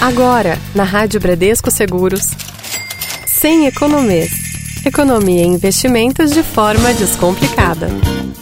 Agora, na Rádio Bradesco Seguros, sem economês. Economia em investimentos de forma descomplicada.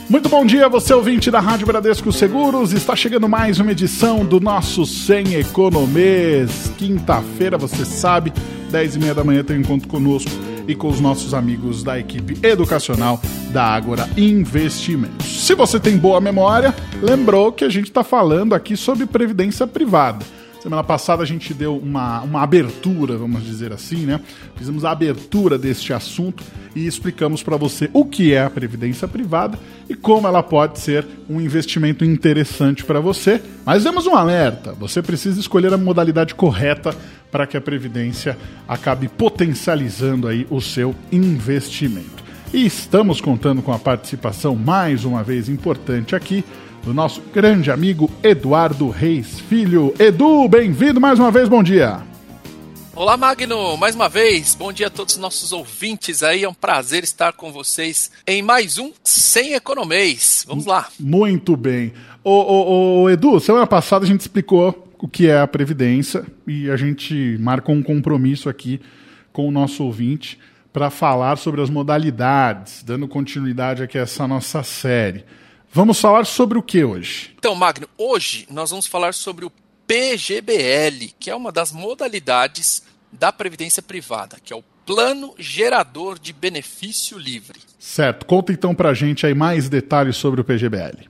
Muito bom dia, você ouvinte da Rádio Bradesco Seguros. Está chegando mais uma edição do nosso Sem Economês. Quinta-feira, você sabe, 10 e meia da manhã tem um encontro conosco e com os nossos amigos da equipe educacional da Ágora Investimentos. Se você tem boa memória, lembrou que a gente está falando aqui sobre previdência privada. Semana passada a gente deu uma, uma abertura, vamos dizer assim, né? Fizemos a abertura deste assunto e explicamos para você o que é a previdência privada e como ela pode ser um investimento interessante para você. Mas demos um alerta: você precisa escolher a modalidade correta para que a previdência acabe potencializando aí o seu investimento. E estamos contando com a participação mais uma vez importante aqui do nosso grande amigo Eduardo Reis Filho. Edu, bem-vindo mais uma vez, bom dia. Olá, Magno, mais uma vez, bom dia a todos os nossos ouvintes aí, é um prazer estar com vocês em mais um Sem Economês. Vamos lá. Muito bem. Ô, ô, ô, Edu, semana passada a gente explicou o que é a Previdência e a gente marcou um compromisso aqui com o nosso ouvinte para falar sobre as modalidades, dando continuidade aqui a essa nossa série. Vamos falar sobre o que hoje? Então, Magno, hoje nós vamos falar sobre o PGBL, que é uma das modalidades da previdência privada, que é o Plano Gerador de Benefício Livre. Certo. Conta então pra gente aí mais detalhes sobre o PGBL.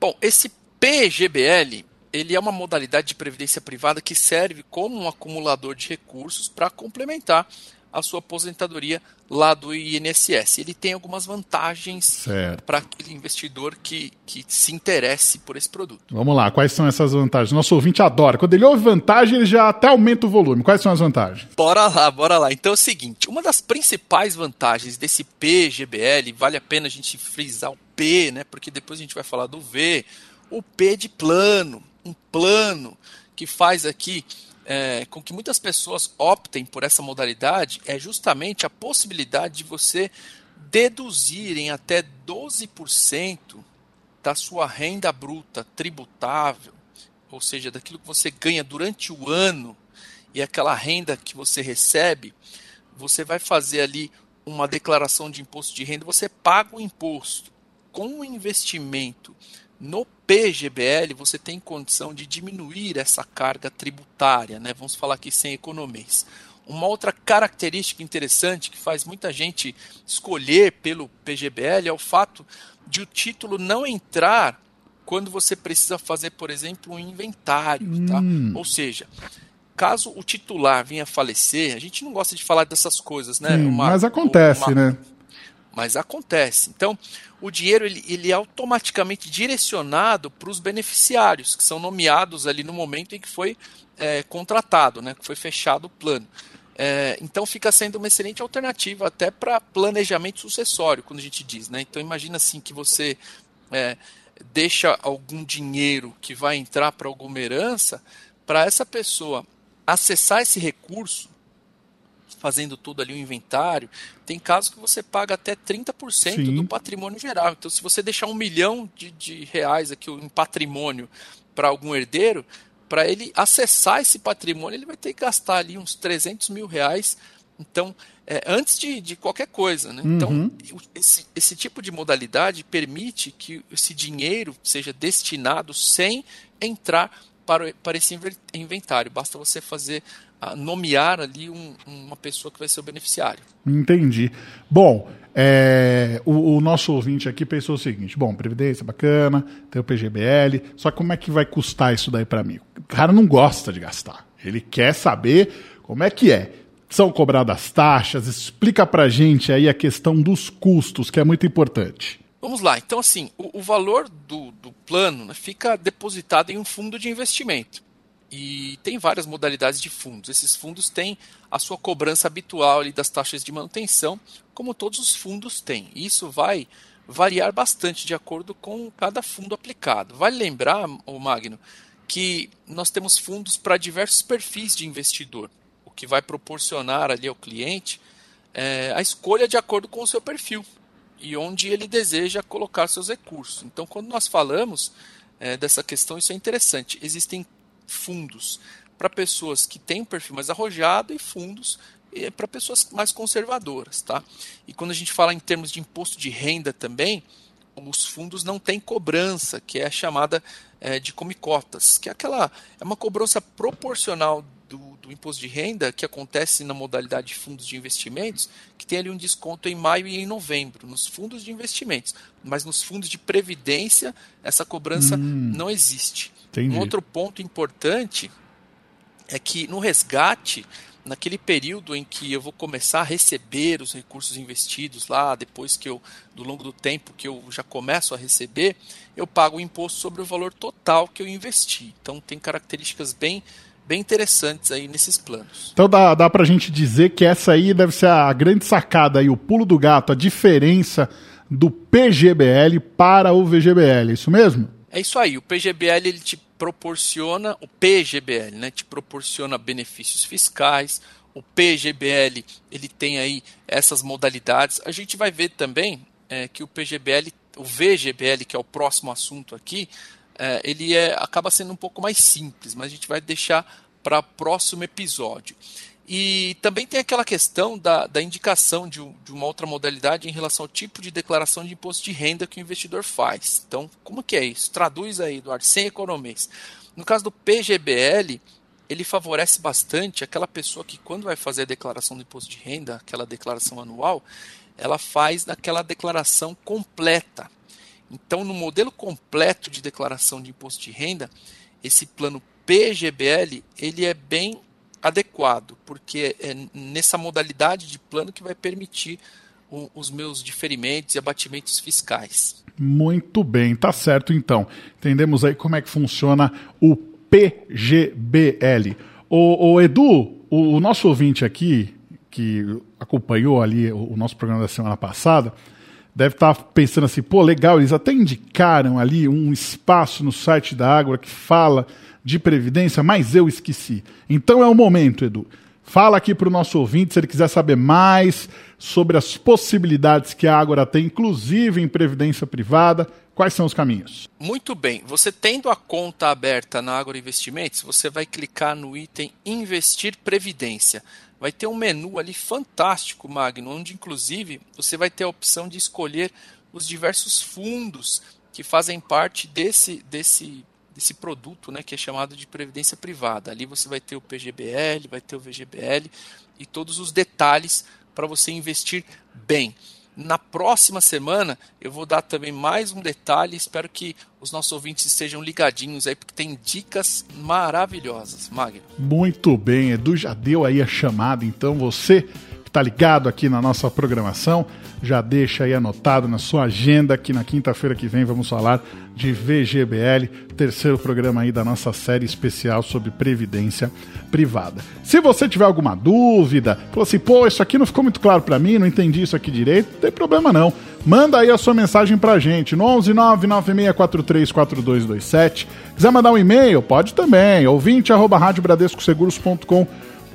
Bom, esse PGBL, ele é uma modalidade de previdência privada que serve como um acumulador de recursos para complementar a sua aposentadoria lá do INSS. Ele tem algumas vantagens para aquele investidor que, que se interesse por esse produto. Vamos lá, quais são essas vantagens? Nosso ouvinte adora. Quando ele ouve vantagem, ele já até aumenta o volume. Quais são as vantagens? Bora lá, bora lá. Então é o seguinte: uma das principais vantagens desse PGBL, vale a pena a gente frisar o P, né? Porque depois a gente vai falar do V. O P de plano, um plano que faz aqui é, com que muitas pessoas optem por essa modalidade é justamente a possibilidade de você deduzir em até 12% da sua renda bruta tributável, ou seja, daquilo que você ganha durante o ano e aquela renda que você recebe, você vai fazer ali uma declaração de imposto de renda, você paga o imposto. Com o investimento no PGBL, você tem condição de diminuir essa carga tributária, né? vamos falar aqui sem economês. Uma outra característica interessante que faz muita gente escolher pelo PGBL é o fato de o título não entrar quando você precisa fazer, por exemplo, um inventário. Tá? Hum. Ou seja, caso o titular venha a falecer, a gente não gosta de falar dessas coisas, né? Sim, uma, mas acontece, uma, né? Mas acontece. Então, o dinheiro ele, ele é automaticamente direcionado para os beneficiários, que são nomeados ali no momento em que foi é, contratado, né, que foi fechado o plano. É, então fica sendo uma excelente alternativa até para planejamento sucessório, quando a gente diz. Né? Então imagina assim que você é, deixa algum dinheiro que vai entrar para alguma herança, para essa pessoa acessar esse recurso fazendo tudo ali o inventário, tem casos que você paga até 30% Sim. do patrimônio geral. Então, se você deixar um milhão de, de reais aqui em patrimônio para algum herdeiro, para ele acessar esse patrimônio, ele vai ter que gastar ali uns 300 mil reais. Então, é, antes de, de, qualquer coisa. Né? Então, uhum. Então, esse, esse tipo de modalidade permite que esse dinheiro seja destinado sem entrar para, para esse inventário. Basta você fazer nomear ali um, uma pessoa que vai ser o beneficiário. Entendi. Bom, é, o, o, nosso ouvinte aqui pensou o seguinte: bom, Previdência bacana, tem o PGBL, só como é que vai custar isso daí para mim? O cara não gosta de gastar. Ele quer saber como é que é. São cobradas taxas? Explica pra gente aí a questão dos custos, que é muito importante. Vamos lá, então assim, o, o valor do, do plano né, fica depositado em um fundo de investimento. E tem várias modalidades de fundos. Esses fundos têm a sua cobrança habitual ali das taxas de manutenção, como todos os fundos têm. Isso vai variar bastante de acordo com cada fundo aplicado. Vale lembrar, o Magno, que nós temos fundos para diversos perfis de investidor, o que vai proporcionar ali ao cliente é, a escolha de acordo com o seu perfil e onde ele deseja colocar seus recursos. Então, quando nós falamos é, dessa questão, isso é interessante. Existem fundos para pessoas que têm um perfil mais arrojado e fundos para pessoas mais conservadoras. Tá? E quando a gente fala em termos de imposto de renda também, os fundos não têm cobrança, que é a chamada é, de comicotas, que é aquela é uma cobrança proporcional do, imposto de renda que acontece na modalidade de fundos de investimentos, que tem ali um desconto em maio e em novembro, nos fundos de investimentos. Mas nos fundos de previdência, essa cobrança hum, não existe. Entendi. Um outro ponto importante é que no resgate naquele período em que eu vou começar a receber os recursos investidos lá, depois que eu, do longo do tempo que eu já começo a receber, eu pago o imposto sobre o valor total que eu investi. Então tem características bem bem interessantes aí nesses planos. Então dá, dá pra gente dizer que essa aí deve ser a grande sacada aí, o pulo do gato, a diferença do PGBL para o VGBL, é isso mesmo? É isso aí, o PGBL ele te proporciona, o PGBL, né, te proporciona benefícios fiscais, o PGBL ele tem aí essas modalidades. A gente vai ver também é, que o PGBL, o VGBL, que é o próximo assunto aqui, é, ele é, acaba sendo um pouco mais simples, mas a gente vai deixar para próximo episódio. E também tem aquela questão da, da indicação de, de, uma outra modalidade em relação ao tipo de declaração de imposto de renda que o investidor faz. Então, como que é isso? Traduz aí, Eduardo, sem economês. No caso do PGBL, ele favorece bastante aquela pessoa que, quando vai fazer a declaração do imposto de renda, aquela declaração anual, ela faz naquela declaração completa. Então, no modelo completo de declaração de imposto de renda, esse plano PGBL ele é bem adequado, porque é nessa modalidade de plano que vai permitir o, os meus diferimentos e abatimentos fiscais. Muito bem, tá certo então. Entendemos aí como é que funciona o PGBL. O, o Edu, o, o, nosso ouvinte aqui, que acompanhou ali o, o nosso programa da semana passada, deve estar tá pensando assim, pô, legal, eles até indicaram ali um espaço no site da Água que fala de previdência, mas eu esqueci. Então é o momento, Edu. Fala aqui para o nosso ouvinte se ele quiser saber mais sobre as possibilidades que a Ágora tem, inclusive em previdência privada. Quais são os caminhos? Muito bem. Você tendo a conta aberta na Ágora Investimentos, você vai clicar no item Investir Previdência. Vai ter um menu ali fantástico, Magno, onde inclusive você vai ter a opção de escolher os diversos fundos que fazem parte desse, desse desse produto, né, que é chamado de previdência privada. Ali você vai ter o PGBL, vai ter o VGBL e todos os detalhes para você investir bem. Na próxima semana eu vou dar também mais um detalhe. Espero que os nossos ouvintes estejam ligadinhos aí, porque tem dicas maravilhosas. Magno. Muito bem, Edu já deu aí a chamada, então você está ligado aqui na nossa programação já deixa aí anotado na sua agenda que na quinta-feira que vem vamos falar de VGBL, terceiro programa aí da nossa série especial sobre previdência privada. Se você tiver alguma dúvida, falou assim, pô, isso aqui não ficou muito claro para mim, não entendi isso aqui direito, não tem problema não. Manda aí a sua mensagem pra gente no 11996434227. Quiser mandar um e-mail, pode também, ouvinte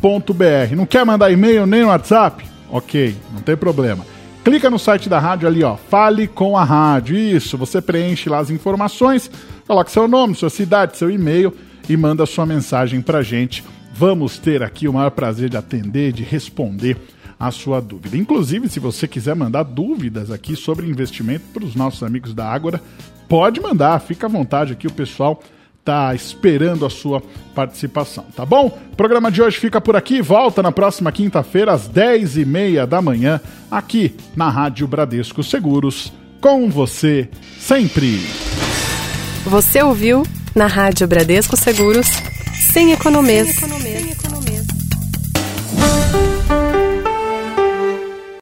radiobradescoseguros.com.br. Não quer mandar e-mail nem WhatsApp? Ok, não tem problema Clica no site da rádio ali, ó. Fale com a rádio. Isso, você preenche lá as informações, coloca seu nome, sua cidade, seu e-mail e manda sua mensagem pra gente. Vamos ter aqui o maior prazer de atender, de responder a sua dúvida. Inclusive, se você quiser mandar dúvidas aqui sobre investimento para os nossos amigos da Ágora, pode mandar, fica à vontade aqui, o pessoal tá esperando a sua participação, tá bom? O programa de hoje fica por aqui, volta na próxima quinta-feira às 10h30 da manhã, aqui na Rádio Bradesco Seguros, com você sempre. Você ouviu na Rádio Bradesco Seguros, sem economês. Sem economês.